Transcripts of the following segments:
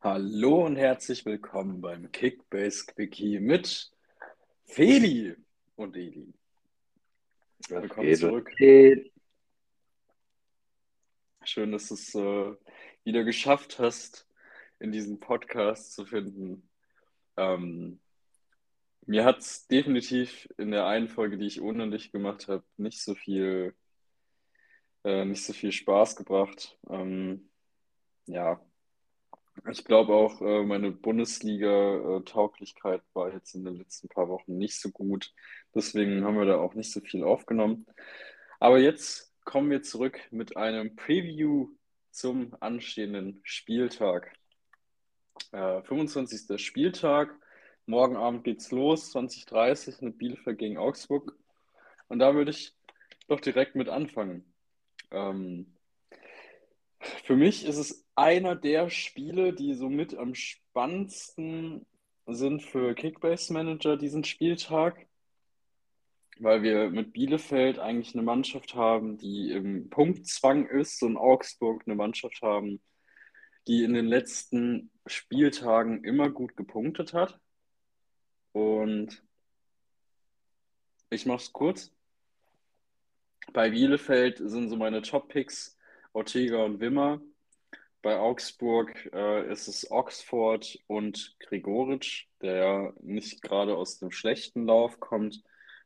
Hallo und herzlich willkommen beim Kickbase Quickie mit Feli und Eli. Willkommen zurück. Schön, dass du es äh, wieder geschafft hast, in diesen Podcast zu finden. Ähm, mir hat es definitiv in der einen Folge, die ich ohne dich gemacht habe, nicht so viel, äh, nicht so viel Spaß gebracht. Ähm, ja, ich glaube auch, äh, meine Bundesliga-Tauglichkeit war jetzt in den letzten paar Wochen nicht so gut. Deswegen haben wir da auch nicht so viel aufgenommen. Aber jetzt kommen wir zurück mit einem Preview zum anstehenden Spieltag. Äh, 25. Spieltag. Morgen Abend geht's los, 20:30 mit Bielefeld gegen Augsburg. Und da würde ich doch direkt mit anfangen. Ähm, für mich ist es einer der Spiele, die somit am spannendsten sind für Kickbase Manager diesen Spieltag, weil wir mit Bielefeld eigentlich eine Mannschaft haben, die im Punktzwang ist und Augsburg eine Mannschaft haben, die in den letzten Spieltagen immer gut gepunktet hat. Und ich mache es kurz. Bei Bielefeld sind so meine Top-Picks Ortega und Wimmer. Bei Augsburg äh, ist es Oxford und Gregoritsch, der ja nicht gerade aus dem schlechten Lauf kommt,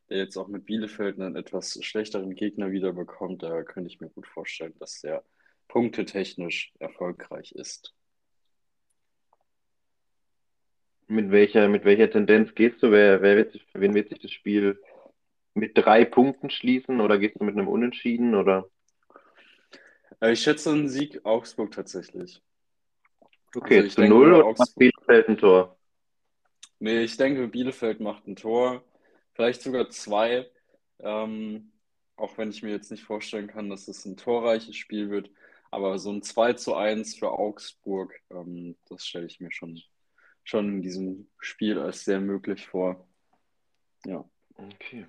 der jetzt auch mit Bielefeld einen etwas schlechteren Gegner wieder bekommt. Da könnte ich mir gut vorstellen, dass der punktetechnisch erfolgreich ist. Mit welcher, mit welcher Tendenz gehst du? Wer, wer wird sich, für wen wird sich das Spiel mit drei Punkten schließen oder gehst du mit einem Unentschieden oder? Äh, ich schätze einen Sieg Augsburg tatsächlich. Okay, Also zu denke, null oder macht Bielefeld ein Tor? Nee, ich denke, Bielefeld macht ein Tor, vielleicht sogar zwei. Ähm, auch wenn ich mir jetzt nicht vorstellen kann, dass es ein torreiches Spiel wird. Aber so ein 2 zu 1 für Augsburg, ähm, das stelle ich mir schon, schon in diesem Spiel als sehr möglich vor. Ja. Okay.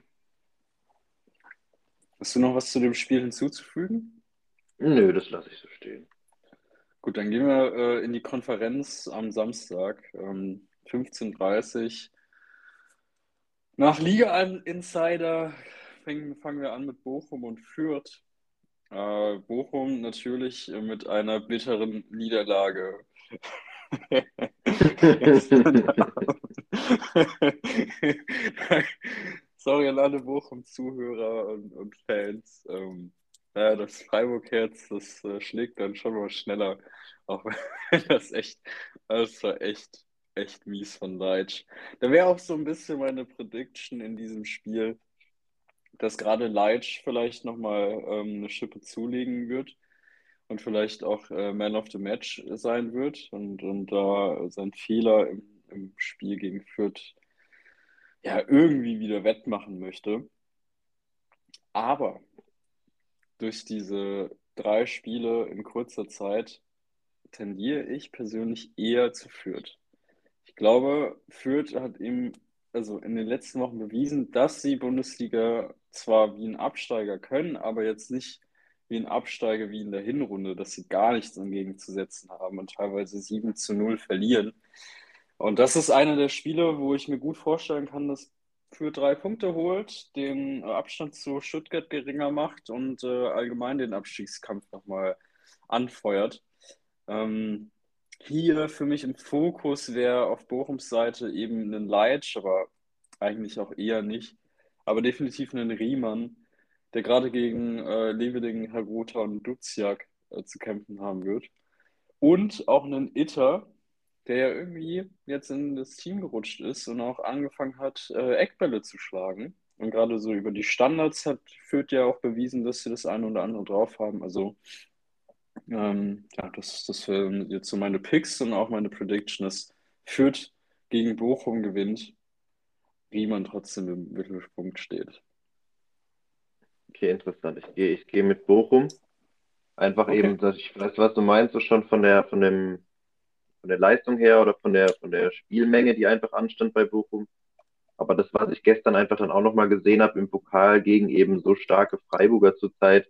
Hast du noch was zu dem Spiel hinzuzufügen? Nö, das lasse ich so stehen. Gut, dann gehen wir äh, in die Konferenz am Samstag, ähm, 15.30 Nach Liga Insider fangen, fangen wir an mit Bochum und Fürth. Äh, Bochum natürlich äh, mit einer bitteren Niederlage. Sorry an alle Bochum-Zuhörer und, und Fans. Ähm, ja, das Freiburg-Herz, das äh, schlägt dann schon mal schneller. Auch wenn das echt, das war echt, echt mies von Leitsch. Da wäre auch so ein bisschen meine Prediction in diesem Spiel, dass gerade Leitsch vielleicht nochmal ähm, eine Schippe zulegen wird und vielleicht auch äh, Man of the Match sein wird und, und da sein Fehler im, im Spiel gegen Fürth ja irgendwie wieder wettmachen möchte. Aber durch diese drei Spiele in kurzer Zeit tendiere ich persönlich eher zu Fürth. Ich glaube, Fürth hat ihm also in den letzten Wochen bewiesen, dass sie Bundesliga zwar wie ein Absteiger können, aber jetzt nicht wie ein Absteiger wie in der Hinrunde, dass sie gar nichts entgegenzusetzen haben und teilweise 7 zu 0 verlieren. Und das ist einer der Spiele, wo ich mir gut vorstellen kann, dass Fürth drei Punkte holt, den Abstand zu Stuttgart geringer macht und äh, allgemein den Abstiegskampf nochmal anfeuert. Ähm, hier für mich im Fokus wäre auf Bochums Seite eben ein Leitsch, aber eigentlich auch eher nicht. Aber definitiv einen Riemann, der gerade gegen äh, Leveding, Haguta und Duziak äh, zu kämpfen haben wird. Und auch einen Itter, der ja irgendwie jetzt in das Team gerutscht ist und auch angefangen hat, äh, Eckbälle zu schlagen. Und gerade so über die Standards hat Fürth ja auch bewiesen, dass sie das eine oder andere drauf haben. Also ähm, ja, das, das wären jetzt so meine Picks und auch meine Prediction, dass Fürth gegen Bochum gewinnt, Riemann trotzdem im Mittelpunkt steht. Okay, interessant. Ich gehe, ich gehe mit Bochum. Einfach Okay. eben, dass ich weiß, was du meinst, so schon von der, von dem, von der Leistung her oder von der, von der Spielmenge, die einfach anstand bei Bochum. Aber das, was ich gestern einfach dann auch nochmal gesehen habe im Pokal gegen eben so starke Freiburger zurzeit,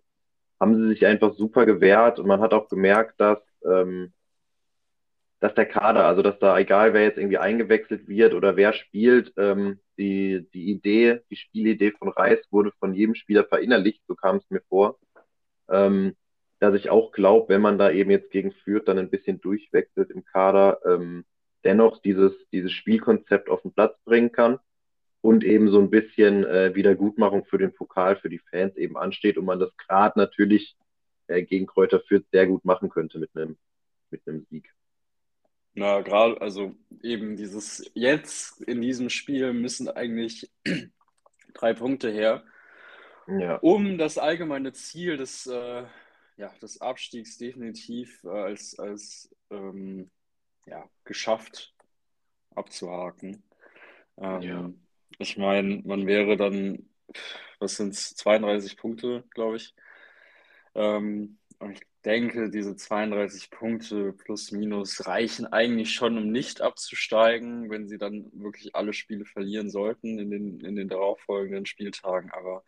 haben sie sich einfach super gewehrt und man hat auch gemerkt, dass, ähm, dass der Kader, also dass da egal wer jetzt irgendwie eingewechselt wird oder wer spielt, ähm, die, die Idee, die Spielidee von Reis wurde von jedem Spieler verinnerlicht, so kam es mir vor. Ähm, dass ich auch glaube, wenn man da eben jetzt gegen führt, dann ein bisschen durchwechselt im Kader, ähm, dennoch dieses, dieses Spielkonzept auf den Platz bringen kann und eben so ein bisschen äh, Wiedergutmachung für den Pokal, für die Fans eben ansteht und man das gerade natürlich äh, gegen Kräuter Fürth sehr gut machen könnte mit einem mit einem Sieg. Na, gerade, also eben dieses jetzt in diesem Spiel müssen eigentlich drei Punkte her, Ja, um das allgemeine Ziel des, äh, ja, des Abstiegs definitiv äh, als, als ähm, ja, geschafft abzuhaken. ja, Ähm, ich meine, man wäre dann, was sind es, 32 Punkte, glaube ich. Ähm, ich denke, diese 32 Punkte plus minus reichen eigentlich schon, um nicht abzusteigen, wenn sie dann wirklich alle Spiele verlieren sollten in den, in den darauffolgenden Spieltagen. Aber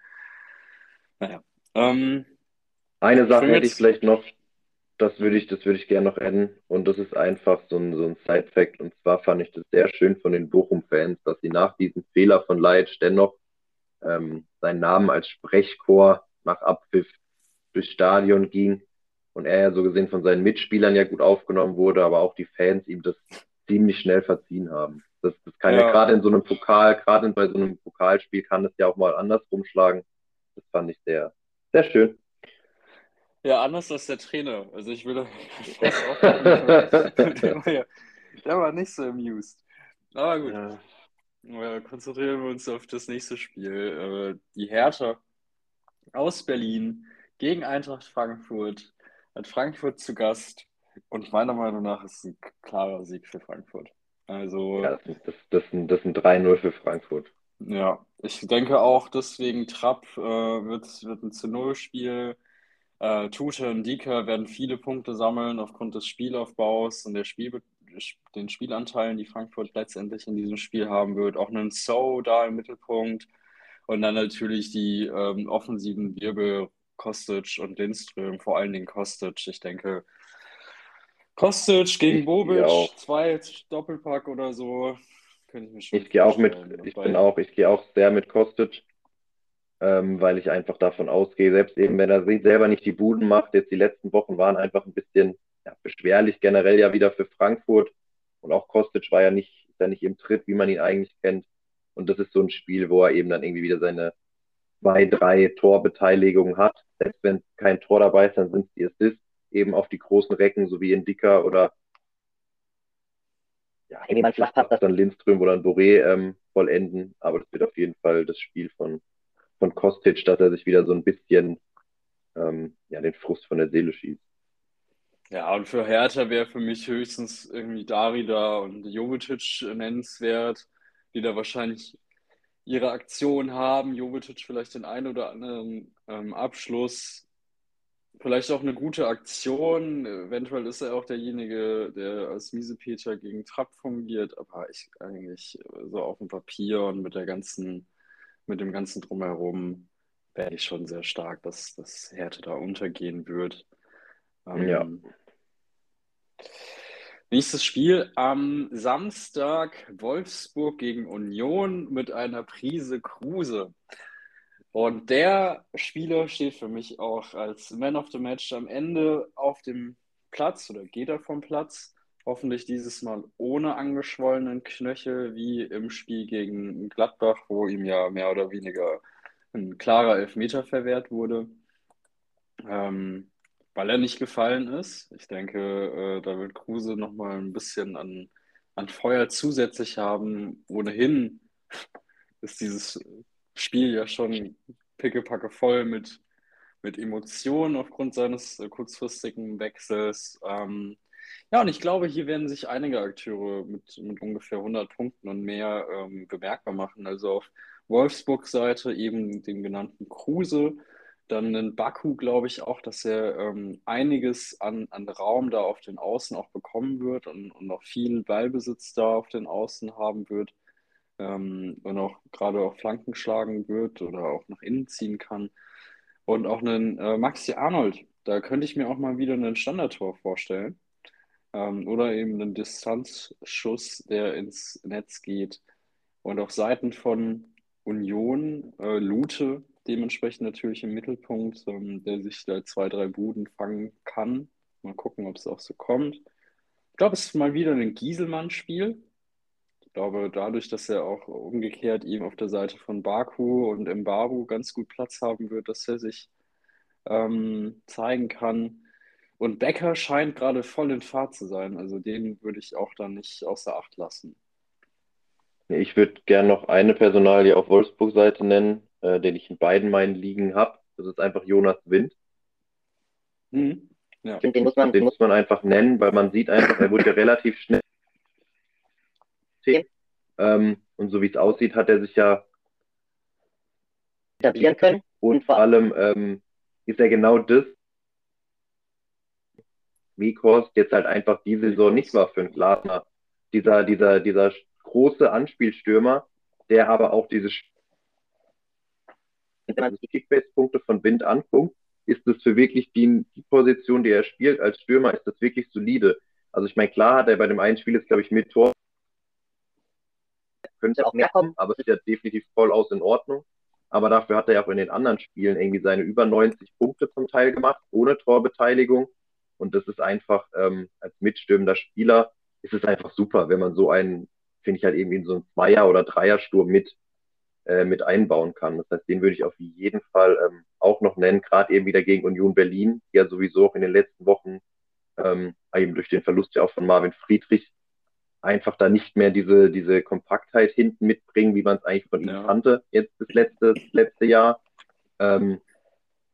naja. Ähm, Eine Sache hätte ich vielleicht noch, das würde ich, das würde ich gerne noch adden. Und das ist einfach so ein, so ein Side-Fact. Und zwar fand ich das sehr schön von den Bochum-Fans, dass sie nach diesem Fehler von Leitsch dennoch ähm, seinen Namen als Sprechchor nach Abpfiff durchs Stadion ging. Und er ja so gesehen von seinen Mitspielern ja gut aufgenommen wurde, aber auch die Fans ihm das ziemlich schnell verziehen haben. Das, das kann ja ja, gerade in so einem Pokal, gerade bei so einem Pokalspiel kann es ja auch mal anders rumschlagen. Das fand ich sehr, sehr schön. ja, anders als der Trainer. Also ich will der, war ja, der war nicht so amused. Aber gut. Ja, Äh, konzentrieren wir uns auf das nächste Spiel. Äh, die Hertha aus Berlin gegen Eintracht Frankfurt. Hat Frankfurt zu Gast. Und meiner Meinung nach ist es ein klarer Sieg für Frankfurt. ja Also, das, sind- das, das, sind, das sind 3-0 für Frankfurt. ja, ich denke auch deswegen Trapp äh, wird, wird ein zu Null-Spiel. Äh, Tute und Dika werden viele Punkte sammeln aufgrund des Spielaufbaus und der Spiel, den Spielanteilen, die Frankfurt letztendlich in diesem Spiel haben wird. Auch einen So da im Mittelpunkt. Und dann natürlich die ähm, offensiven Wirbel Kostic und Lindström, vor allen Dingen Kostic. Ich denke, Kostic gegen Bobic, zwei Doppelpack oder so, könnte ich mir schon Ich gehe auch mit, ich bin auch, ich gehe auch sehr mit Kostic, ähm, weil ich einfach davon ausgehe, selbst eben wenn er selber nicht die Buden macht, jetzt die letzten Wochen waren einfach ein bisschen ja, beschwerlich generell ja wieder für Frankfurt und auch Kostic war ja nicht, ist ja nicht im Tritt, wie man ihn eigentlich kennt. Und das ist so ein Spiel, wo er eben dann irgendwie wieder seine zwei, drei Torbeteiligungen hat. Selbst wenn kein Tor dabei ist, dann sind es die Assists eben auf die großen Recken, so wie in Dicker oder ja, Wenn jemand flach hat, das dann Lindström oder ein Boré ähm, vollenden. Aber das wird auf jeden Fall das Spiel von, von Kostic, dass er sich wieder so ein bisschen ähm, ja, den Frust von der Seele schießt. ja, und für Hertha wäre für mich höchstens irgendwie Darida und Jovetic nennenswert, die da wahrscheinlich ihre Aktion haben. Jovetic vielleicht den einen oder anderen ähm, Abschluss. Vielleicht auch eine gute Aktion. Eventuell ist er auch derjenige, der als Miesepeter gegen Trapp fungiert, aber ich eigentlich so auf dem Papier und mit der ganzen, mit dem ganzen Drumherum wäre ich schon sehr stark, dass, dass Hertha da untergehen wird. Ja, Ähm, nächstes Spiel am Samstag Wolfsburg gegen Union mit einer Prise Kruse. Und der Spieler steht für mich auch als Man of the Match am Ende auf dem Platz oder geht er vom Platz. Hoffentlich dieses Mal ohne angeschwollenen Knöchel wie im Spiel gegen Gladbach, wo ihm ja mehr oder weniger ein klarer Elfmeter verwehrt wurde, ähm, weil er nicht gefallen ist. Ich denke, äh, da wird Kruse nochmal ein bisschen an, an Feuer zusätzlich haben. Ohnehin ist dieses Spiel ja schon pickepacke voll mit, mit Emotionen aufgrund seines äh, kurzfristigen Wechsels. Ähm, ja, und ich glaube, hier werden sich einige Akteure mit, mit ungefähr 100 Punkten und mehr ähm, bemerkbar machen. Also auf Wolfsburgs Seite eben den genannten Kruse, dann in Baku glaube ich auch, dass er ähm, einiges an, an Raum da auf den Außen auch bekommen wird und, und noch viel Ballbesitz da auf den Außen haben wird. ähm, und auch gerade auf Flanken schlagen wird oder auch nach innen ziehen kann. Und auch einen äh, Maxi Arnold, da könnte ich mir auch mal wieder einen Standardtor vorstellen. Ähm, oder eben einen Distanzschuss, der ins Netz geht. Und auf Seiten von Union, äh, Lute dementsprechend natürlich im Mittelpunkt, ähm, der sich da zwei, drei Buden fangen kann. Mal gucken, ob es auch so kommt. Ich glaube, es ist mal wieder ein Gieselmann-Spiel. Ich glaube, dadurch, dass er auch umgekehrt eben auf der Seite von Baku und Mbaru ganz gut Platz haben wird, dass er sich ähm, zeigen kann. Und Becker scheint gerade voll in Fahrt zu sein. Also den würde ich auch dann nicht außer Acht lassen. Ich würde gerne noch eine Personalie auf Wolfsburg-Seite nennen, äh, den ich in beiden meinen Ligen habe. Das ist einfach Jonas Wind. Mhm. Ja. Den, muss man, den muss man einfach nennen, weil man sieht einfach, er wurde ja relativ schnell. Ähm, und so wie es aussieht, hat er sich ja etablieren können. Und vor allem ähm, ist er genau das, Mikos jetzt halt einfach diese Saison nicht war für einen Glasner. Dieser, dieser, dieser große Anspielstürmer, der aber auch diese wenn man sich die Kickbase-Punkte von Wind anguckt, ist das für wirklich die, die, Position, die er spielt als Stürmer, ist das wirklich solide. Also ich meine, klar hat er bei dem einen Spiel jetzt, glaube ich, mit Tor könnte auch mehr kommen, aber es ist ja definitiv voll aus in Ordnung. Aber dafür hat er ja auch in den anderen Spielen irgendwie seine über 90 Punkte zum Teil gemacht, ohne Torbeteiligung. Und das ist einfach, ähm, als mitstürmender Spieler, ist es einfach super, wenn man so einen, finde ich halt eben in so einen Zweier- oder Dreiersturm mit, äh, mit einbauen kann. Das heißt, den würde ich auf jeden Fall ähm, auch noch nennen, gerade eben wieder gegen Union Berlin, die ja sowieso auch in den letzten Wochen ähm, eben durch den Verlust ja auch von Marvin Friedrich einfach da nicht mehr diese, diese Kompaktheit hinten mitbringen, wie man es eigentlich von ihm ja. kannte, jetzt das letzte, das letzte Jahr. Ähm,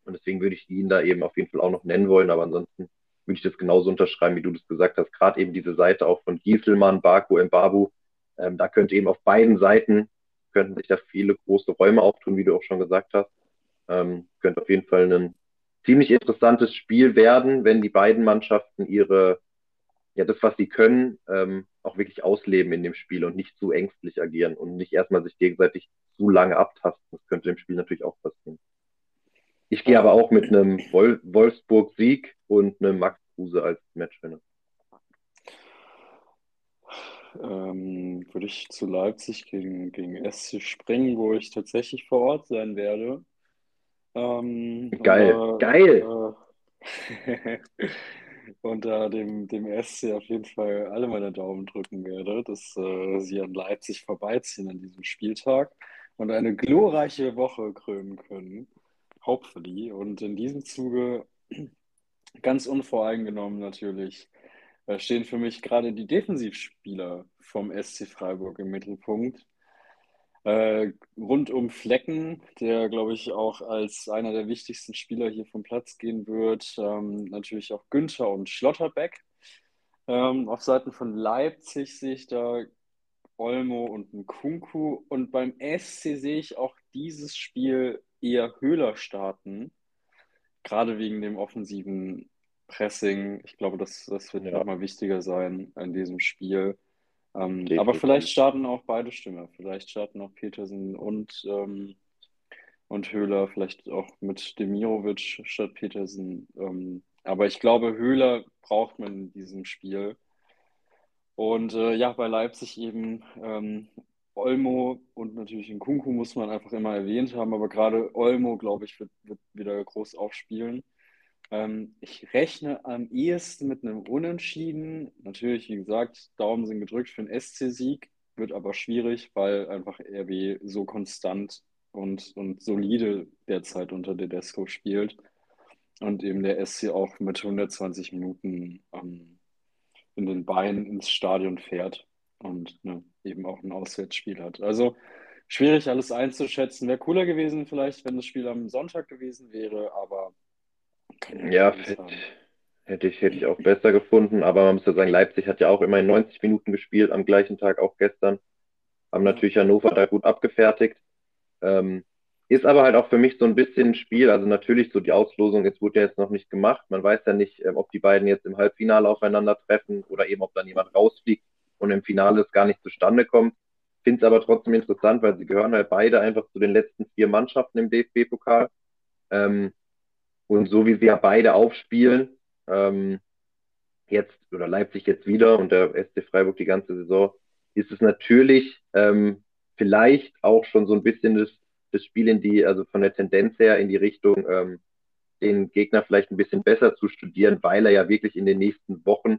und deswegen würde ich ihn da eben auf jeden Fall auch noch nennen wollen, aber ansonsten würde ich das genauso unterschreiben, wie du das gesagt hast. Gerade eben diese Seite auch von Gieselmann, Baku, Mbabu, ähm, da könnte eben auf beiden Seiten könnten sich da viele große Räume auftun, wie du auch schon gesagt hast. Ähm, könnte auf jeden Fall ein ziemlich interessantes Spiel werden, wenn die beiden Mannschaften ihre, ja, das, was sie können, ähm, auch wirklich ausleben in dem Spiel und nicht zu ängstlich agieren und nicht erstmal sich gegenseitig zu lange abtasten. Das könnte im Spiel natürlich auch passieren. Ich gehe aber auch mit einem Wol Wolfsburg-Sieg und einem Max Kruse als Matchwinner. Ähm, würde ich zu Leipzig gegen, gegen SC springen, wo ich tatsächlich vor Ort sein werde. Ähm, geil, aber, geil! Äh, unter dem, dem SC auf jeden Fall alle meine Daumen drücken werde, dass äh, sie an Leipzig vorbeiziehen an diesem Spieltag und eine glorreiche Woche krönen können. Hopefully. Und in diesem Zuge, ganz unvoreingenommen natürlich, stehen für mich gerade die Defensivspieler vom SC Freiburg im Mittelpunkt. Äh, rund um Flecken, der, glaube ich, auch als einer der wichtigsten Spieler hier vom Platz gehen wird. Ähm, natürlich auch Günther und Schlotterbeck. Ähm, auf Seiten von Leipzig sehe ich da Olmo und Nkunku. Und beim SC sehe ich auch dieses Spiel eher Höhler starten, gerade wegen dem offensiven Pressing. Ich glaube, das, das wird ja. nochmal wichtiger sein in diesem Spiel. Ähm, aber vielleicht starten auch beide Stimmen. Vielleicht starten auch Petersen und, ähm, und Höhler, vielleicht auch mit Demirovic statt Petersen. Ähm, aber ich glaube, Höhler braucht man in diesem Spiel. Und äh, ja, bei Leipzig eben ähm, Olmo und natürlich in Kunku muss man einfach immer erwähnt haben, aber gerade Olmo, glaube ich, wird, wird wieder groß aufspielen. Ähm, ich rechne am ehesten mit einem Unentschieden. Natürlich, wie gesagt, Daumen sind gedrückt für einen SC-Sieg, wird aber schwierig, weil einfach RB so konstant und, und solide derzeit unter Tedesco spielt und eben der SC auch mit 120 Minuten ähm, in den Beinen ins Stadion fährt und ne, eben auch ein Auswärtsspiel hat. Also schwierig alles einzuschätzen. Wäre cooler gewesen vielleicht, wenn das Spiel am Sonntag gewesen wäre, aber ja, hätte, hätte ich, hätte ich auch besser gefunden, aber man muss ja sagen, Leipzig hat ja auch immerhin 90 Minuten gespielt, am gleichen Tag auch gestern. Haben natürlich Hannover da gut abgefertigt. Ähm, ist aber halt auch für mich so ein bisschen ein Spiel, also natürlich so die Auslosung, es wurde ja jetzt noch nicht gemacht. Man weiß ja nicht, ähm, ob die beiden jetzt im Halbfinale aufeinandertreffen oder eben ob dann jemand rausfliegt und im Finale es gar nicht zustande kommt. finde es aber trotzdem interessant, weil sie gehören halt beide einfach zu den letzten vier Mannschaften im DFB-Pokal. Ähm, und so wie sie ja beide aufspielen, ähm, jetzt oder Leipzig jetzt wieder und der SC Freiburg die ganze Saison, ist es natürlich ähm, vielleicht auch schon so ein bisschen das, das Spiel in die, also von der Tendenz her in die Richtung, ähm, den Gegner vielleicht ein bisschen besser zu studieren, weil er ja wirklich in den nächsten Wochen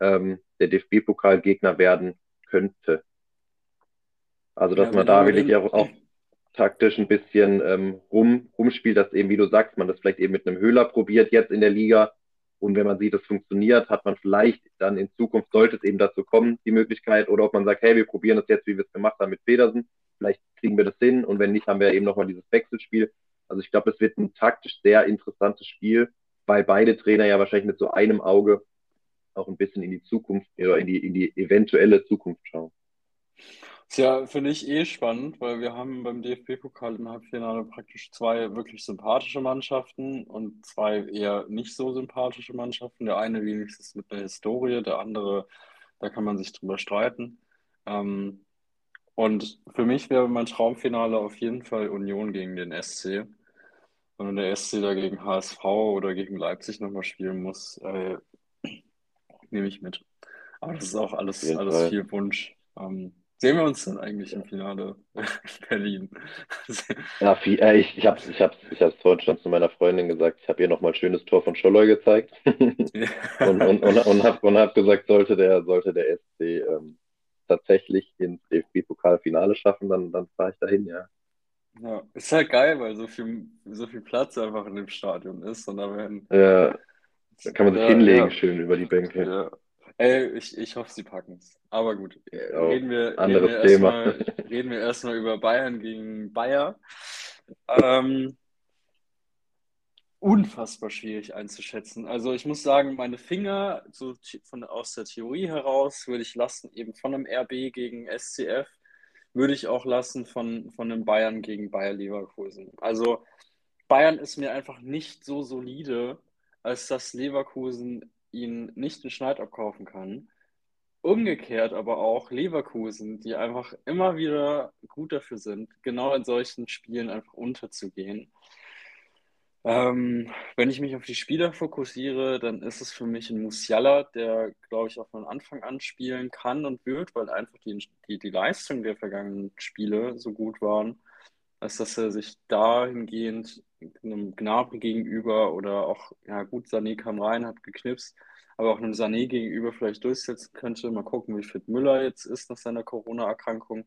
ähm, der DFB-Pokalgegner werden könnte. Also, dass ja, man da wirklich auch, auch, taktisch ein bisschen ähm, rum, rumspielt, dass eben, wie du sagst, man das vielleicht eben mit einem Höhler probiert jetzt in der Liga. Und wenn man sieht, es funktioniert, hat man vielleicht dann in Zukunft, sollte es eben dazu kommen, die Möglichkeit, oder ob man sagt, hey, wir probieren das jetzt, wie wir es gemacht haben mit Pedersen, vielleicht kriegen wir das hin und wenn nicht, haben wir eben nochmal dieses Wechselspiel. Also ich glaube, es wird ein taktisch sehr interessantes Spiel, weil beide Trainer ja wahrscheinlich mit so einem Auge auch ein bisschen in die Zukunft oder in die, in die eventuelle Zukunft schauen. Tja, finde ich eh spannend, weil wir haben beim DFB-Pokal im Halbfinale praktisch zwei wirklich sympathische Mannschaften und zwei eher nicht so sympathische Mannschaften. Der eine wenigstens mit einer Historie, der andere, da kann man sich drüber streiten. Ähm, und für mich wäre mein Traumfinale auf jeden Fall Union gegen den SC. Und wenn der SC da gegen HSV oder gegen Leipzig nochmal spielen muss, äh, nehme ich mit. Aber das ist auch alles, alles viel Wunsch. Ähm, sehen wir uns dann eigentlich im Finale Berlin? ja, viel, äh, ich, ich habe es ich hab's, ich hab's heute schon zu meiner Freundin gesagt. Ich habe ihr nochmal ein schönes Tor von Scholloy gezeigt. und und, und, und habe und hab gesagt, sollte der, sollte der SC ähm, tatsächlich ins DFB-Pokalfinale schaffen, dann, dann fahre ich dahin, ja. Ja, ist halt geil, weil so viel, so viel Platz einfach in dem Stadion ist. Und da werden, ja, da kann man sich ja, hinlegen, ja. schön über die Bänke. Ja. Ey, ich, ich hoffe, sie packen es. Aber gut, ja, reden wir, anderes reden wir Thema. Erstmal, reden wir erstmal über Bayern gegen Bayer. Ähm, unfassbar schwierig einzuschätzen. Also ich muss sagen, meine Finger so von, aus der Theorie heraus würde ich lassen, eben von einem RB gegen SCF, würde ich auch lassen von, von einem Bayern gegen Bayer Leverkusen. Also Bayern ist mir einfach nicht so solide, als dass Leverkusen ihn nicht in Schneid abkaufen kann. Umgekehrt aber auch Leverkusen, die einfach immer wieder gut dafür sind, genau in solchen Spielen einfach unterzugehen. Ähm, wenn ich mich auf die Spieler fokussiere, dann ist es für mich ein Musiala, der, glaube ich, auch von Anfang an spielen kann und wird, weil einfach die, die, die Leistung der vergangenen Spiele so gut waren, als dass er sich dahingehend einem Gnabry gegenüber oder auch, ja gut, Sané kam rein, hat geknipst, aber auch einem Sané gegenüber vielleicht durchsetzen könnte. Mal gucken, wie fit Müller jetzt ist nach seiner Corona-Erkrankung.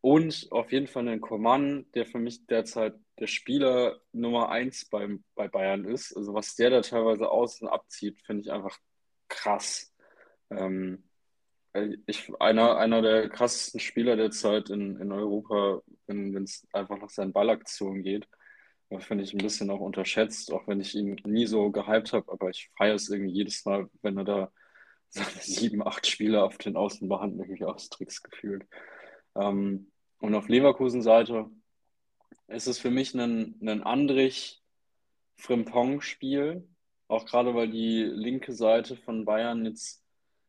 Und auf jeden Fall einen Coman, der für mich derzeit der Spieler Nummer eins beim, bei Bayern ist. Also was der da teilweise aus und abzieht, finde ich einfach krass. Ähm, ich, einer, einer der krassesten Spieler derzeit in, in Europa, wenn es einfach nach seinen Ballaktionen geht. Finde ich ein bisschen auch unterschätzt, auch wenn ich ihn nie so gehypt habe, aber ich feiere es irgendwie jedes Mal, wenn er da sieben, acht Spieler auf den Außenbahn irgendwie austricks gefühlt. Ähm, und auf Leverkusen-Seite ist es für mich ein, ein Andrich-Frimpong-Spiel, auch gerade weil die linke Seite von Bayern jetzt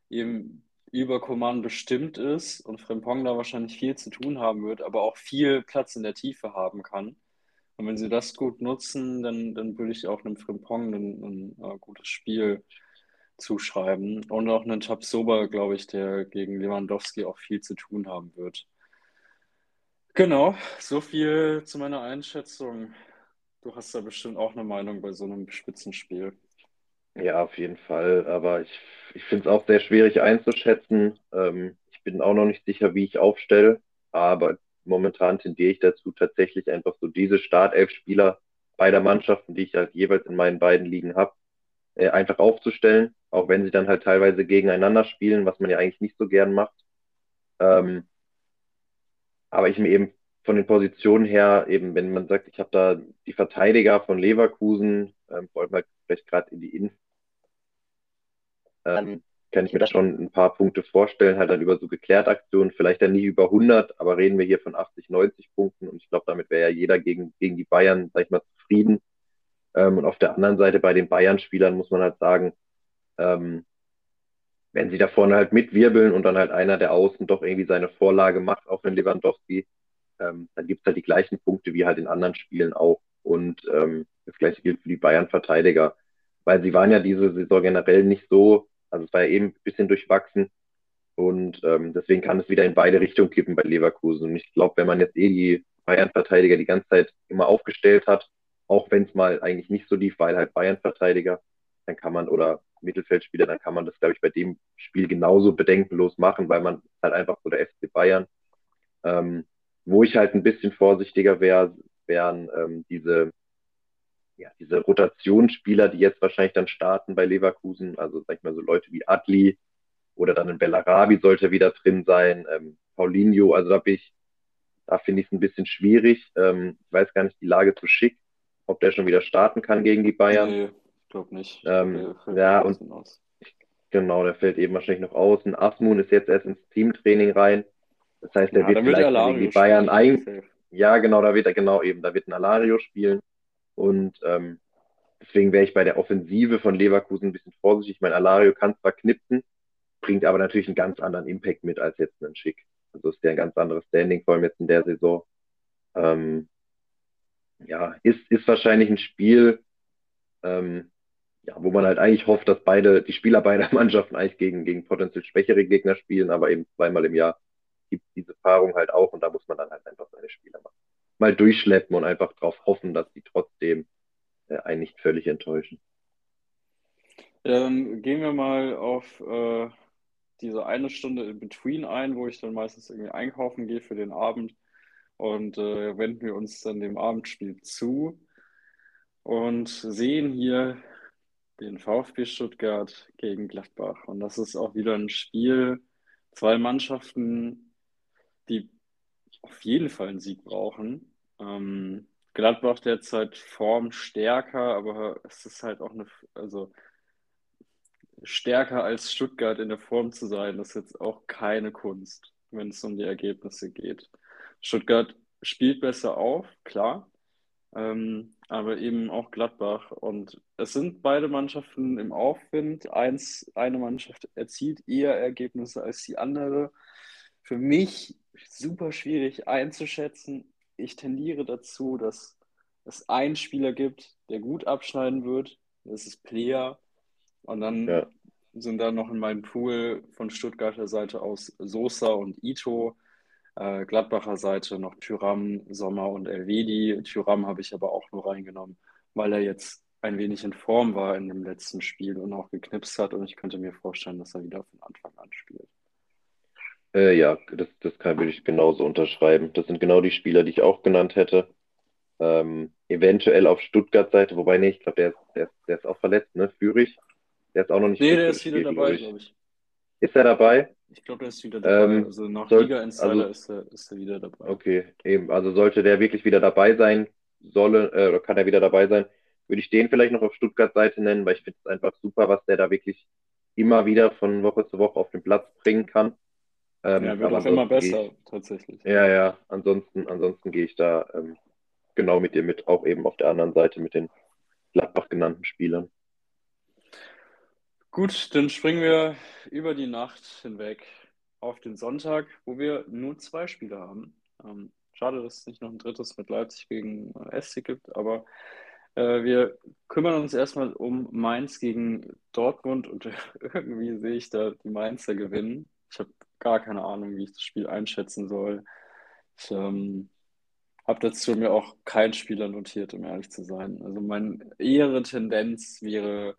eben über Coman bestimmt ist und Frimpong da wahrscheinlich viel zu tun haben wird, aber auch viel Platz in der Tiefe haben kann. Und wenn sie das gut nutzen, dann, dann würde ich auch einem Frimpong ein, ein, ein, gutes Spiel zuschreiben. Und auch einen Tabsoba, glaube ich, der gegen Lewandowski auch viel zu tun haben wird. Genau, so viel zu meiner Einschätzung. Du hast da bestimmt auch eine Meinung bei so einem Spitzenspiel. Ja, auf jeden Fall. Aber ich, ich finde es auch sehr schwierig einzuschätzen. Ähm, ich bin auch noch nicht sicher, wie ich aufstelle. Aber momentan tendiere ich dazu, tatsächlich einfach so diese Startelf-Spieler beider Mannschaften, die ich halt jeweils in meinen beiden Ligen habe, äh, einfach aufzustellen. Auch wenn sie dann halt teilweise gegeneinander spielen, was man ja eigentlich nicht so gern macht. Ähm, aber ich mir eben von den Positionen her, eben wenn man sagt, ich habe da die Verteidiger von Leverkusen, ähm, vor allem halt vielleicht gerade in die Innen, ähm, kann ich mir da schon ein paar Punkte vorstellen, halt dann über so geklärte Aktionen, vielleicht dann nie über 100, aber reden wir hier von 80, 90 Punkten und ich glaube, damit wäre ja jeder gegen, gegen die Bayern, sag ich mal, zufrieden. Ähm, und auf der anderen Seite bei den Bayern-Spielern muss man halt sagen, ähm, wenn sie da vorne halt mitwirbeln und dann halt einer der Außen doch irgendwie seine Vorlage macht, auch wenn Lewandowski, ähm, dann gibt es halt die gleichen Punkte wie halt in anderen Spielen auch. Und ähm, das gleiche gilt für die Bayern-Verteidiger, weil sie waren ja diese Saison generell nicht so, also es war ja eben ein bisschen durchwachsen. Und ähm, deswegen kann es wieder in beide Richtungen kippen bei Leverkusen. Und ich glaube, wenn man jetzt eh die Bayern-Verteidiger die ganze Zeit immer aufgestellt hat, auch wenn es mal eigentlich nicht so lief, weil halt Bayern-Verteidiger, dann kann man, oder Mittelfeldspieler, dann kann man das, glaube ich, bei dem Spiel genauso bedenkenlos machen, weil man halt einfach so der FC Bayern. Ähm, wo ich halt ein bisschen vorsichtiger wäre, wären ähm, diese, ja, diese Rotationsspieler, die jetzt wahrscheinlich dann starten bei Leverkusen, also sag ich mal so Leute wie Adli oder dann ein Bellarabi sollte wieder drin sein, ähm, Paulinho, also da bin ich, da finde ich es ein bisschen schwierig. Ähm, ich weiß gar nicht, die Lage zu schick, ob der schon wieder starten kann gegen die Bayern. Nee, ich glaube nicht. Ähm, ja, und genau, der fällt eben wahrscheinlich noch aus. Und Asmun ist jetzt erst ins Teamtraining rein. Das heißt, der ja, wird vielleicht gegen die Bayern ein. Ja, genau, da wird er genau eben, da wird ein Alario spielen. Und ähm, deswegen wäre ich bei der Offensive von Leverkusen ein bisschen vorsichtig. Ich meine, Alario kann zwar knipsen, bringt aber natürlich einen ganz anderen Impact mit als jetzt ein Schick. Also ist der ein ganz anderes Standing, vor allem jetzt in der Saison. Ähm, ja, ist, ist wahrscheinlich ein Spiel, ähm, ja, wo man halt eigentlich hofft, dass beide, die Spieler beider Mannschaften eigentlich gegen, gegen potenziell schwächere Gegner spielen, aber eben zweimal im Jahr gibt es diese Paarung halt auch und da muss man dann halt einfach seine Spieler mal, mal durchschleppen und einfach darauf hoffen, dass die trotzdem äh, einen nicht völlig enttäuschen. Ja, dann gehen wir mal auf äh, diese eine Stunde in Between ein, wo ich dann meistens irgendwie einkaufen gehe für den Abend und äh, wenden wir uns dann dem Abendspiel zu und sehen hier den VfB Stuttgart gegen Gladbach. Und das ist auch wieder ein Spiel, zwei Mannschaften, die auf jeden Fall einen Sieg brauchen. Ähm, Gladbach derzeit Form stärker, aber es ist halt auch eine, also stärker als Stuttgart in der Form zu sein, ist jetzt auch keine Kunst, wenn es um die Ergebnisse geht. Stuttgart spielt besser auf, klar, ähm, aber eben auch Gladbach. Und es sind beide Mannschaften im Aufwind. Eins, eine Mannschaft erzielt eher Ergebnisse als die andere. Für mich super schwierig einzuschätzen. Ich tendiere dazu, dass es einen Spieler gibt, der gut abschneiden wird. Das ist Player. Und dann ja. sind da noch in meinem Pool von Stuttgarter Seite aus Sosa und Ito. Äh, Gladbacher Seite noch Tyram, Sommer und Elvedi. Tyram habe ich aber auch nur reingenommen, weil er jetzt ein wenig in Form war in dem letzten Spiel und auch geknipst hat. Und ich könnte mir vorstellen, dass er wieder von Anfang an spielt. Äh, ja, das, das kann, würde ich genauso unterschreiben. Das sind genau die Spieler, die ich auch genannt hätte. Ähm, eventuell auf Stuttgart-Seite, wobei nee, ich glaube, der, der, der ist auch verletzt, ne? Führig. Der ist auch noch nicht. Nee, der ist wieder dabei, glaube ich. Ist er dabei? Ich glaube, der ist wieder dabei. Ähm, also nach soll, Liga Insider also, ist, er, ist er wieder dabei. Okay, eben. Also sollte der wirklich wieder dabei sein, solle, äh, oder kann er wieder dabei sein, würde ich den vielleicht noch auf Stuttgart-Seite nennen, weil ich finde es einfach super, was der da wirklich immer wieder von Woche zu Woche auf den Platz bringen kann. Ähm, ja, wird auch immer besser, ich, tatsächlich. Ja, ja, ansonsten, ansonsten gehe ich da ähm, genau mit dir mit, auch eben auf der anderen Seite mit den Gladbach genannten Spielern. Gut, dann springen wir über die Nacht hinweg auf den Sonntag, wo wir nur zwei Spiele haben. Ähm, schade, dass es nicht noch ein drittes mit Leipzig gegen äh, SC gibt, aber äh, wir kümmern uns erstmal um Mainz gegen Dortmund und irgendwie sehe ich da die Mainzer gewinnen. Ich habe gar keine Ahnung, wie ich das Spiel einschätzen soll. Ich ähm, habe dazu mir auch keinen Spieler notiert, um ehrlich zu sein. Also meine ehere Tendenz wäre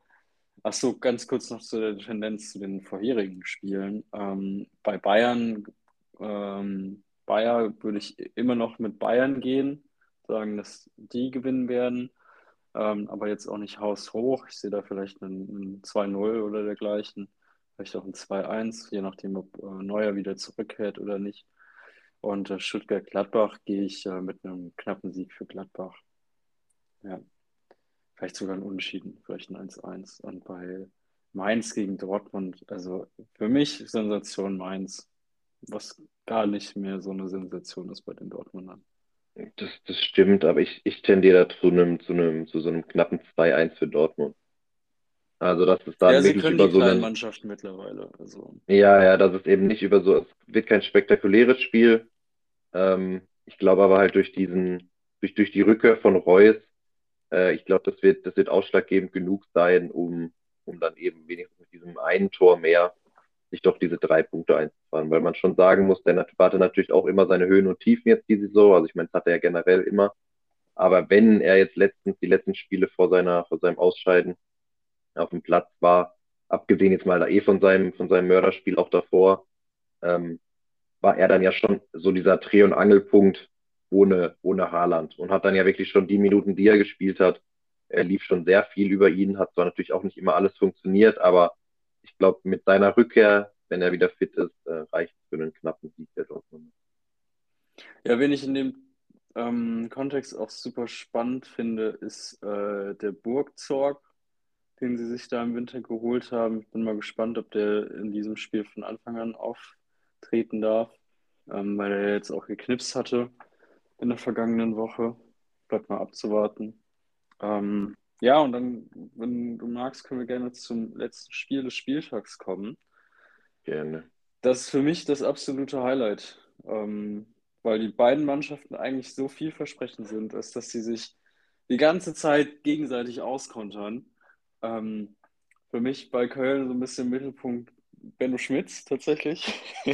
Ach so, ganz kurz noch zu der Tendenz zu den vorherigen Spielen. Ähm, bei Bayern, ähm, Bayer würde ich immer noch mit Bayern gehen, sagen, dass die gewinnen werden, ähm, aber jetzt auch nicht haushoch. Ich sehe da vielleicht einen, einen 2-0 oder dergleichen, vielleicht auch ein 2-1, je nachdem, ob äh, Neuer wieder zurückkehrt oder nicht. Und äh, Stuttgart-Gladbach gehe ich äh, mit einem knappen Sieg für Gladbach. Ja. Vielleicht sogar ein Unentschieden, vielleicht ein 1-1. Und bei Mainz gegen Dortmund, also für mich Sensation Mainz, was gar nicht mehr so eine Sensation ist bei den Dortmundern. Das, das stimmt, aber ich, ich tendiere zu einem, zu einem, zu so einem knappen 2-1 für Dortmund. Also, dass es dann Ja, wirklich können über die so kleinen einen, Mannschaften mittlerweile. Also, ja, ja, dass es eben nicht über so, es wird kein spektakuläres Spiel. Ähm, ich glaube aber halt durch diesen, durch, durch die Rückkehr von Reus, äh, ich glaube, das wird, das wird ausschlaggebend genug sein, um, um dann eben wenigstens mit diesem einen Tor mehr sich doch diese drei Punkte einzufahren, weil man schon sagen muss, der hatte natürlich auch immer seine Höhen und Tiefen jetzt diese Saison. Also ich meine, das hat er ja generell immer. Aber wenn er jetzt letztens die letzten Spiele vor seiner, vor seinem Ausscheiden auf dem Platz war, abgesehen jetzt mal da eh von seinem, von seinem Mörderspiel auch davor, ähm, war er dann ja schon so dieser Dreh- und Angelpunkt ohne, ohne Haaland und hat dann ja wirklich schon die Minuten, die er gespielt hat, er lief schon sehr viel über ihn, hat zwar natürlich auch nicht immer alles funktioniert, aber ich glaube, mit seiner Rückkehr, wenn er wieder fit ist, äh, reicht es für einen knappen Sieg der Dortmund. ja, wen ich in dem ähm, Kontext auch super spannend finde, ist äh, der Burgzorg, den sie sich da im Winter geholt haben. Ich bin mal gespannt, ob der in diesem Spiel von Anfang an auftreten darf, ähm, weil er jetzt auch geknipst hatte in der vergangenen Woche. Bleibt mal abzuwarten. Ähm, ja, und dann, wenn du magst, können wir gerne zum letzten Spiel des Spieltags kommen. Gerne. Das ist für mich das absolute Highlight, ähm, weil die beiden Mannschaften eigentlich so vielversprechend sind, als dass sie sich die ganze Zeit gegenseitig auskontern. Ähm, für mich bei Köln so ein bisschen Mittelpunkt Benno Schmitz tatsächlich.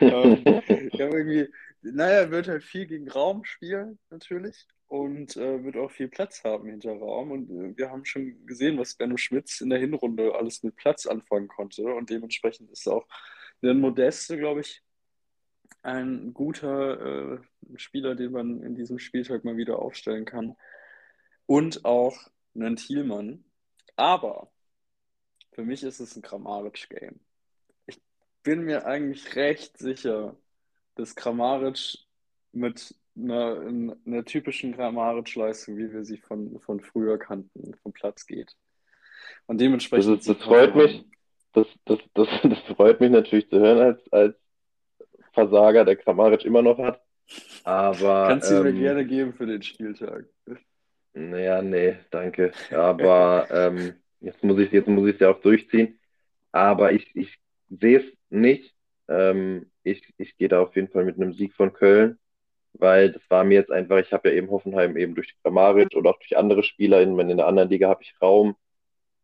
ähm, ich irgendwie, naja, wird halt viel gegen Raum spielen, natürlich. Und äh, wird auch viel Platz haben hinter Raum. Und äh, wir haben schon gesehen, was Benno Schmitz in der Hinrunde alles mit Platz anfangen konnte. Und dementsprechend ist auch der Modeste, glaube ich, ein guter äh, Spieler, den man in diesem Spieltag mal wieder aufstellen kann. Und auch einen Thielmann. Aber für mich ist es ein Kramaric-Game. Ich bin mir eigentlich recht sicher, dass Kramaric mit einer, einer typischen Kramaric-Leistung, wie wir sie von, von früher kannten, vom Platz geht. Und Das, dementsprechend das sieht freut mich. Das, das, das, das freut mich natürlich zu hören als, als Versager, der Kramaric immer noch hat. Aber Kannst du mir ähm, gerne geben für den Spieltag. Naja, nee, danke. Aber ähm, jetzt muss ich, jetzt muss ich es ja auch durchziehen. Aber ich, ich sehe es nicht. Ähm, ich, ich gehe da auf jeden Fall mit einem Sieg von Köln, weil das war mir jetzt einfach, ich habe ja eben Hoffenheim eben durch Kramaric oder auch durch andere Spieler, in, in der anderen Liga habe ich Raum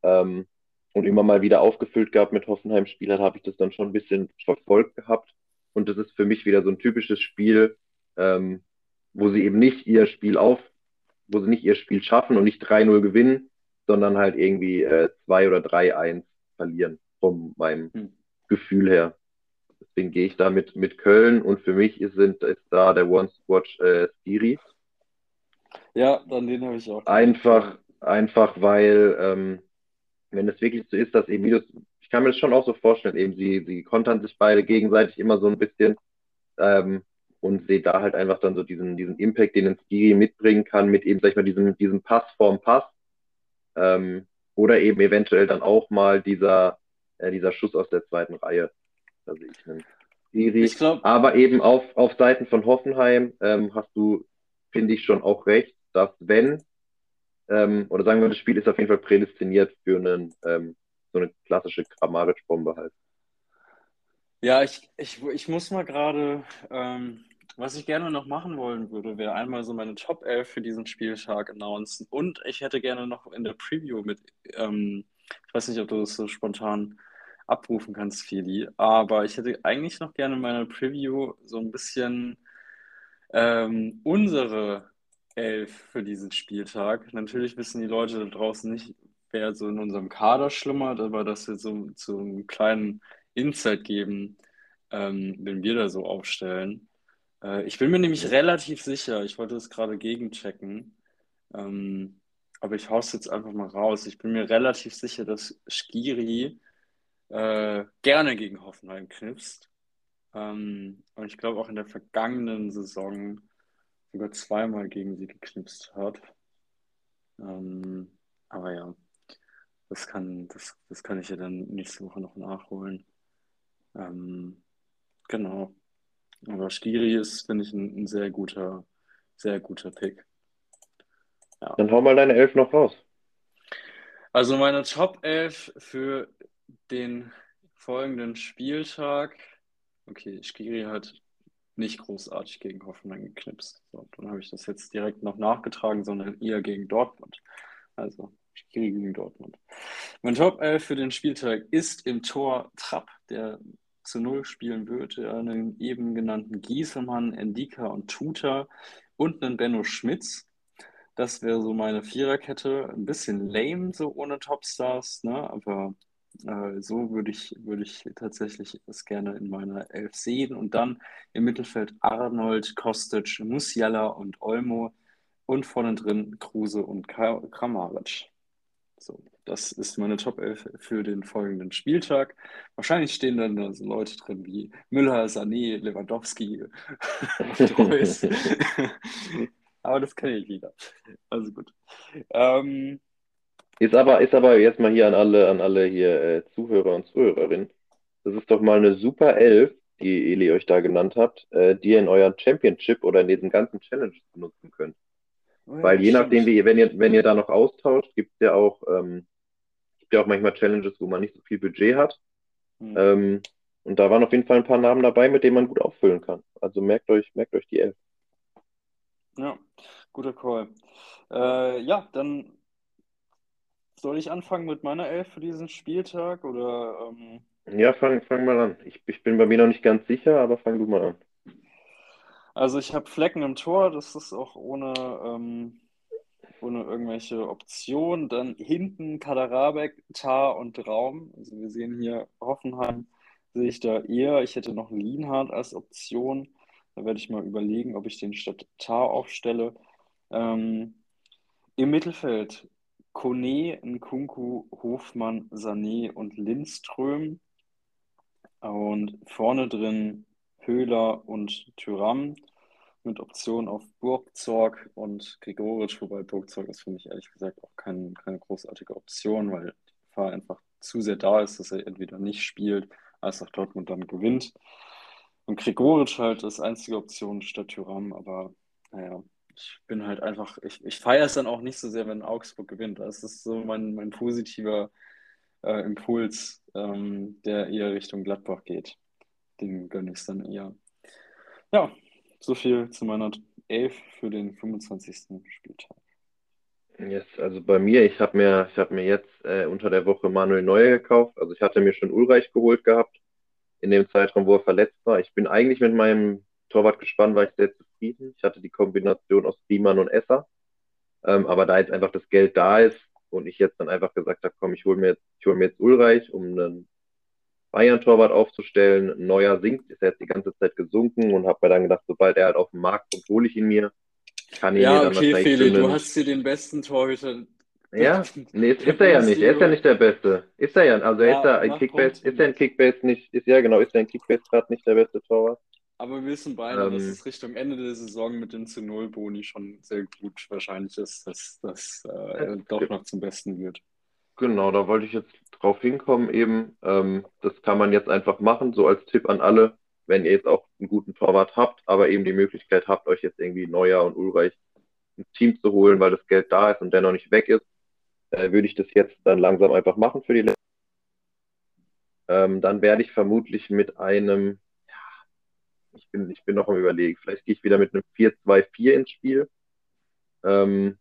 ähm, und immer mal wieder aufgefüllt gehabt mit Hoffenheim-Spielern, habe ich das dann schon ein bisschen verfolgt gehabt. Und das ist für mich wieder so ein typisches Spiel, ähm, wo sie eben nicht ihr Spiel auf, wo sie nicht ihr Spiel schaffen und nicht 3-0 gewinnen, sondern halt irgendwie äh, 2 oder 3-1 verlieren, von meinem Hm. Gefühl her. Deswegen gehe ich da mit, mit Köln und für mich ist, sind, ist da der One-Watch äh, Skiri. Ja, dann den habe ich auch. Einfach, einfach weil, ähm, wenn es wirklich so ist, dass eben, du, ich kann mir das schon auch so vorstellen, eben sie, sie kontern sich beide gegenseitig immer so ein bisschen ähm, und sehe da halt einfach dann so diesen, diesen Impact, den ein Skiri mitbringen kann, mit eben, sag ich mal, diesem, diesem Pass vorm Pass. Ähm, oder eben eventuell dann auch mal dieser, äh, dieser Schuss aus der zweiten Reihe. Da sehe ich einen Skiri. Ich glaube, Aber eben auf, auf Seiten von Hoffenheim ähm, hast du, finde ich, schon auch recht, dass wenn, ähm, oder sagen wir, das Spiel ist auf jeden Fall prädestiniert für einen, ähm, so eine klassische Kramaric-Bombe halt. ja, ich, ich, ich muss mal gerade, ähm, was ich gerne noch machen wollen würde, wäre einmal so meine Top 11 für diesen Spieltag announcen. Und ich hätte gerne noch in der Preview mit, ähm, ich weiß nicht, ob du das so spontan abrufen kannst, Feli, aber ich hätte eigentlich noch gerne in meiner Preview so ein bisschen ähm, unsere Elf für diesen Spieltag. Natürlich wissen die Leute da draußen nicht, wer so in unserem Kader schlummert, aber dass wir so, so einen kleinen Insight geben, ähm, wenn wir da so aufstellen. Äh, ich bin mir nämlich relativ sicher, ich wollte es gerade gegenchecken, ähm, aber ich hau's jetzt einfach mal raus. Ich bin mir relativ sicher, dass Skiri äh, gerne gegen Hoffenheim knipst. Ähm, und ich glaube auch in der vergangenen Saison sogar zweimal gegen sie geknipst hat. Ähm, aber ja, das kann, das, das kann ich ja dann nächste Woche noch nachholen. Ähm, genau. Aber Skiri ist, finde ich, ein, ein sehr guter, sehr guter Pick. Ja. Dann hau mal deine Elf noch raus. Also meine Top 11 für den folgenden Spieltag. Okay, Skiri hat nicht großartig gegen Hoffenheim geknipst. So, dann habe ich das jetzt direkt noch nachgetragen, sondern eher gegen Dortmund. Also Skiri gegen Dortmund. Mein Top 11 für den Spieltag ist im Tor Trapp, der zu Null spielen wird. Einen eben genannten Gieselmann, Endika und Tuta und einen Benno Schmitz. Das wäre so meine Viererkette. Ein bisschen lame, so ohne Topstars, ne? aber äh, so würde ich, würde ich tatsächlich es gerne in meiner Elf sehen. Und dann im Mittelfeld Arnold, Kostic, Musiala und Olmo und vorne drin Kruse und Kramaric. So, das ist meine Top 11 für den folgenden Spieltag. Wahrscheinlich stehen dann da so Leute drin wie Müller, Sané, Lewandowski, Reus. Aber das kenne ich wieder. Also gut. Ähm, ist aber, ist aber jetzt mal hier an alle, an alle hier äh, Zuhörer und Zuhörerinnen. Das ist doch mal eine super Elf, die Eli euch da genannt hat, äh, die ihr in euren Championship oder in diesen ganzen Challenges benutzen könnt. Weil je nachdem, wie, wenn ihr, wenn ihr da noch austauscht, gibt es ja auch, ähm, gibt ja auch manchmal Challenges, wo man nicht so viel Budget hat. Hm. Ähm, und da waren auf jeden Fall ein paar Namen dabei, mit denen man gut auffüllen kann. Also merkt euch, merkt euch die Elf. Ja, guter Call. Äh, ja, dann soll ich anfangen mit meiner Elf für diesen Spieltag oder? Ähm... Ja, fang, fang mal an. Ich, ich bin bei mir noch nicht ganz sicher, aber fang du mal an. Also ich habe Flecken im Tor, das ist auch ohne, ähm, ohne irgendwelche Optionen. Dann hinten Kaderabek, Tar und Raum. Also wir sehen hier Hoffenheim, sehe ich da eher. Ich hätte noch Lienhardt als Option. Da werde ich mal überlegen, ob ich den statt Tar aufstelle. Ähm, Im Mittelfeld Kone, Nkunku, Hofmann, Sané und Lindström. Und vorne drin Höhler und Tyram mit Option auf Burgzorg und Gregoritsch, wobei Burgzorg ist für mich ehrlich gesagt auch kein, keine großartige Option, weil die Gefahr einfach zu sehr da ist, dass er entweder nicht spielt, als auch Dortmund dann gewinnt. Und Gregoritsch halt ist einzige Option statt Tyram, aber naja, ich bin halt einfach, ich, ich feiere es dann auch nicht so sehr, wenn Augsburg gewinnt. Das ist so mein, mein positiver äh, Impuls, ähm, der eher Richtung Gladbach geht. Den gönne ich es dann eher. Ja, so viel zu meiner 11 für den 25. Spieltag. Yes, also bei mir, ich habe mir, ich mir jetzt äh, unter der Woche Manuel Neuer gekauft. Also ich hatte mir schon Ulreich geholt gehabt in dem Zeitraum, wo er verletzt war. Ich bin eigentlich mit meinem Torwart gespannt, war ich sehr zufrieden. Ich hatte die Kombination aus Riemann und Esser. Ähm, aber da jetzt einfach das Geld da ist und ich jetzt dann einfach gesagt habe, komm, ich hole mir jetzt, ich hole mir jetzt Ulreich, um einen Bayern-Torwart aufzustellen. Neuer sinkt, ist jetzt die ganze Zeit gesunken und habe mir dann gedacht, sobald er halt auf dem Markt kommt, hole ich ihn mir. Kann ihn ja, okay, Feli, du hast hier den besten Torhüter ja, nee, ist, ist er ja nicht. Er ist ja nicht der Beste. Ist er ja, also er ist ja in Kickbase, ist er in Kickbase nicht, ist ja genau, ist er in Kickbase gerade nicht der beste Torwart. Aber wir wissen beide, ähm, dass es Richtung Ende der Saison mit den zu Null Boni schon sehr gut wahrscheinlich ist, dass das äh, doch noch zum Besten wird. Genau, da wollte ich jetzt drauf hinkommen eben. Ähm, das kann man jetzt einfach machen, so als Tipp an alle, wenn ihr jetzt auch einen guten Torwart habt, aber eben die Möglichkeit habt, euch jetzt irgendwie Neuer und Ulreich ein Team zu holen, weil das Geld da ist und der noch nicht weg ist äh, würde ich das jetzt dann langsam einfach machen für die letzten. Ähm, dann werde ich vermutlich mit einem, ja, ich bin, ich bin noch am überlegen, vielleicht gehe ich wieder mit einem 4-2-4 ins Spiel. Ähm,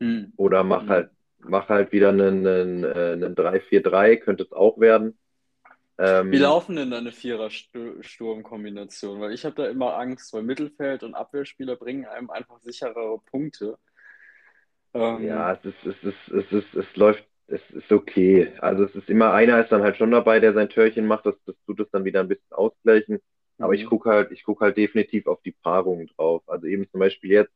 hm. Oder mach hm. halt, mach halt wieder einen, einen, äh, einen 3-4-3, könnte es auch werden. Ähm, Wie laufen denn deine Vierer-Sturm-Kombination? Weil ich habe da immer Angst, weil Mittelfeld und Abwehrspieler bringen einem einfach sicherere Punkte. Ähm, ja, es ist, es ist, es ist, es läuft, es ist okay. Also es ist immer einer ist dann halt schon dabei, der sein Törchen macht, das, das tut es dann wieder ein bisschen ausgleichen. Aber ich mhm. gucke halt, ich gucke halt definitiv auf die Paarungen drauf. Also eben zum Beispiel jetzt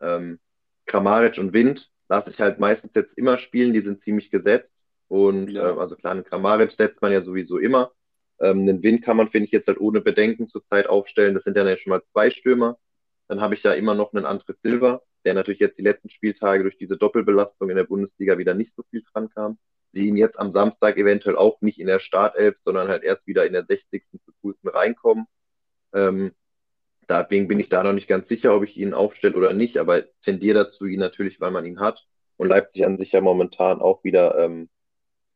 ähm, Kramaric und Wind lasse ich halt meistens jetzt immer spielen, die sind ziemlich gesetzt. Und ja. ähm, also klar, einen Kramaric setzt man ja sowieso immer. Ähm, einen Wind kann man, finde ich, jetzt halt ohne Bedenken zurzeit aufstellen. Das sind ja schon mal zwei Stürmer. Dann habe ich ja immer noch einen André Silva, der natürlich jetzt die letzten Spieltage durch diese Doppelbelastung in der Bundesliga wieder nicht so viel dran kam. Sie ihn jetzt am Samstag eventuell auch nicht in der Startelf, sondern halt erst wieder in der 60. zu frühesten reinkommen. Ähm, deswegen bin ich da noch nicht ganz sicher, ob ich ihn aufstelle oder nicht, aber tendiere dazu, ihn natürlich, weil man ihn hat. und Leipzig an sich ja momentan auch wieder, ähm,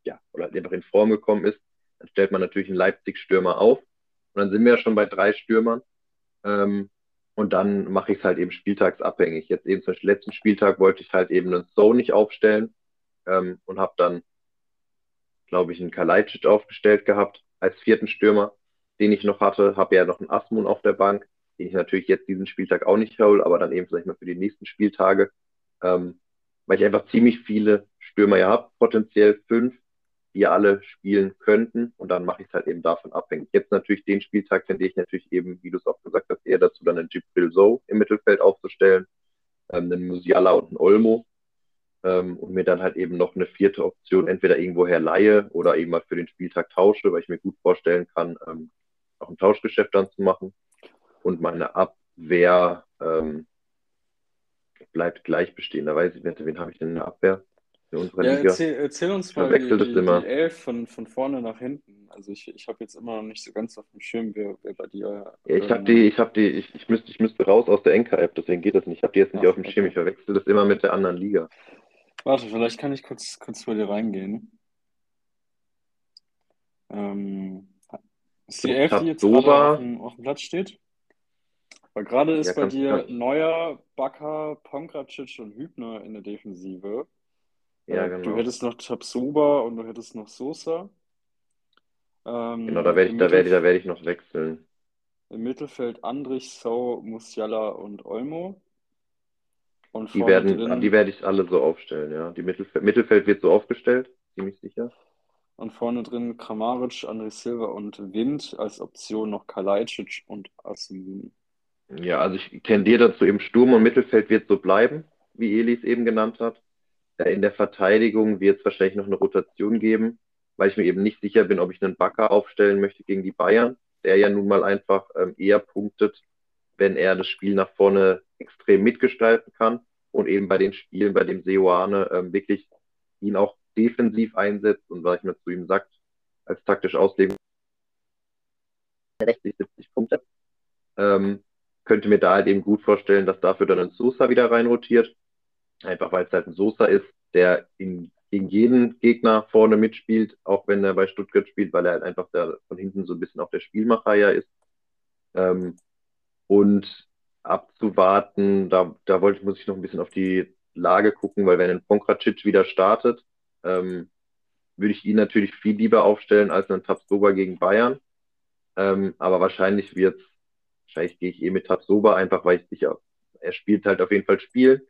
ja, oder einfach in Form gekommen ist, dann stellt man natürlich einen Leipzig-Stürmer auf. Und dann sind wir ja schon bei drei Stürmern. Ähm, und dann mache ich es halt eben spieltagsabhängig. Jetzt eben zum letzten Spieltag wollte ich halt eben einen So nicht aufstellen ähm, und habe dann, glaube ich, einen Kalajdzic aufgestellt gehabt als vierten Stürmer, den ich noch hatte. Habe ja noch einen Asmun auf der Bank, den ich natürlich jetzt diesen Spieltag auch nicht hole, aber dann eben vielleicht mal für die nächsten Spieltage. Ähm, weil ich einfach ziemlich viele Stürmer ja habe, potenziell fünf, die alle spielen könnten und dann mache ich es halt eben davon abhängig. Jetzt natürlich den Spieltag tendiere ich natürlich eben, wie du es auch gesagt hast, eher dazu, dann einen Jibril So im Mittelfeld aufzustellen, ähm, einen Musiala und einen Olmo ähm, und mir dann halt eben noch eine vierte Option entweder irgendwoher leihe oder eben mal für den Spieltag tausche, weil ich mir gut vorstellen kann, ähm, auch ein Tauschgeschäft dann zu machen und meine Abwehr ähm, bleibt gleich bestehen. Da weiß ich nicht, wen habe ich denn in der Abwehr? In unserer ja, Liga. Erzähl, erzähl uns mal die, die, die Elf von, von vorne nach hinten. Also ich, ich habe jetzt immer noch nicht so ganz auf dem Schirm, wer, wer bei dir. Ja, ich habe die, ich habe die, ich, ich, müsste, ich müsste raus aus der Enker-App, deswegen geht das nicht. Ich habe die jetzt nicht Ach, auf dem Schirm, ich verwechsel das immer mit der anderen Liga. Warte, vielleicht kann ich kurz, kurz bei dir reingehen. Ähm, ist die Elf, die jetzt auf dem, auf dem Platz steht? Weil gerade ist ja, bei dir Neuer, Bakker, Pongracic und Hübner in der Defensive. Ja, äh, genau. Du hättest noch Tabsoba und du hättest noch Sosa. Ähm, genau, da werde ich, da werde, da werde ich noch wechseln. Im Mittelfeld Andrich, So, Musiala und Olmo. Und die, werden, drin, die werde ich alle so aufstellen, ja. Die Mittelfeld, Mittelfeld wird so aufgestellt, ziemlich sicher. Und vorne drin Kramaric, André Silva und Wind als Option noch Kalajdzic und Asmun. Ja, also ich tendiere dazu, eben Sturm und Mittelfeld wird so bleiben, wie Elis eben genannt hat. In der Verteidigung wird es wahrscheinlich noch eine Rotation geben, weil ich mir eben nicht sicher bin, ob ich einen Backer aufstellen möchte gegen die Bayern, der ja nun mal einfach ähm, eher punktet, wenn er das Spiel nach vorne extrem mitgestalten kann und eben bei den Spielen, bei dem Seoane ähm, wirklich ihn auch defensiv einsetzt und was ich mir zu ihm sagt, als taktisch Auslegung 60, 70 Punkte. Ähm, könnte mir da halt eben gut vorstellen, dass dafür dann ein Sosa wieder reinrotiert. Einfach weil es halt ein Sosa ist, der in, gegen jeden Gegner vorne mitspielt, auch wenn er bei Stuttgart spielt, weil er halt einfach der, von hinten so ein bisschen auch der Spielmacher ja ist. Ähm, und abzuwarten, da, da wollte, muss ich noch ein bisschen auf die Lage gucken, weil wenn ein Ponkracic wieder startet, ähm, würde ich ihn natürlich viel lieber aufstellen als einen Tabsoba gegen Bayern. Ähm, aber wahrscheinlich wird es Wahrscheinlich gehe ich eh mit Tabsoba, einfach weil ich sicher, er spielt halt auf jeden Fall Spiel.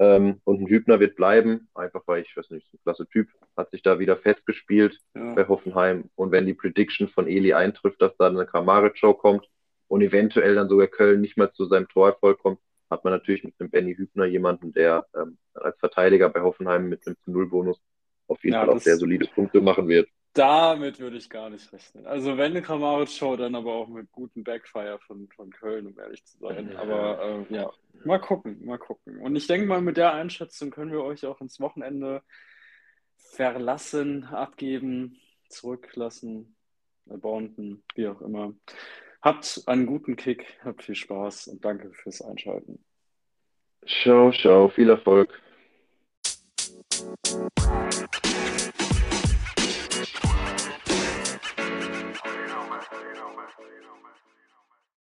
Ähm, und ein Hübner wird bleiben, einfach weil ich, weiß nicht, ein klasse Typ, hat sich da wieder festgespielt ja. bei Hoffenheim. Und wenn die Prediction von Eli eintrifft, dass da eine Kramaric-Show kommt und eventuell dann sogar Köln nicht mehr zu seinem Torerfolg kommt, hat man natürlich mit dem Benny Hübner jemanden, der ähm, als Verteidiger bei Hoffenheim mit einem Null-Bonus auf jeden ja, Fall auch sehr solide Punkte machen wird. Damit würde ich gar nicht rechnen. Also wenn eine Kramaric-Show, dann aber auch mit gutem Backfire von, von Köln, um ehrlich zu sein. Aber äh, ja, mal gucken, mal gucken. Und ich denke mal, mit der Einschätzung können wir euch auch ins Wochenende verlassen, abgeben, zurücklassen, erbonden, wie auch immer. Habt einen guten Kick, habt viel Spaß und danke fürs Einschalten. Ciao, ciao, viel Erfolg.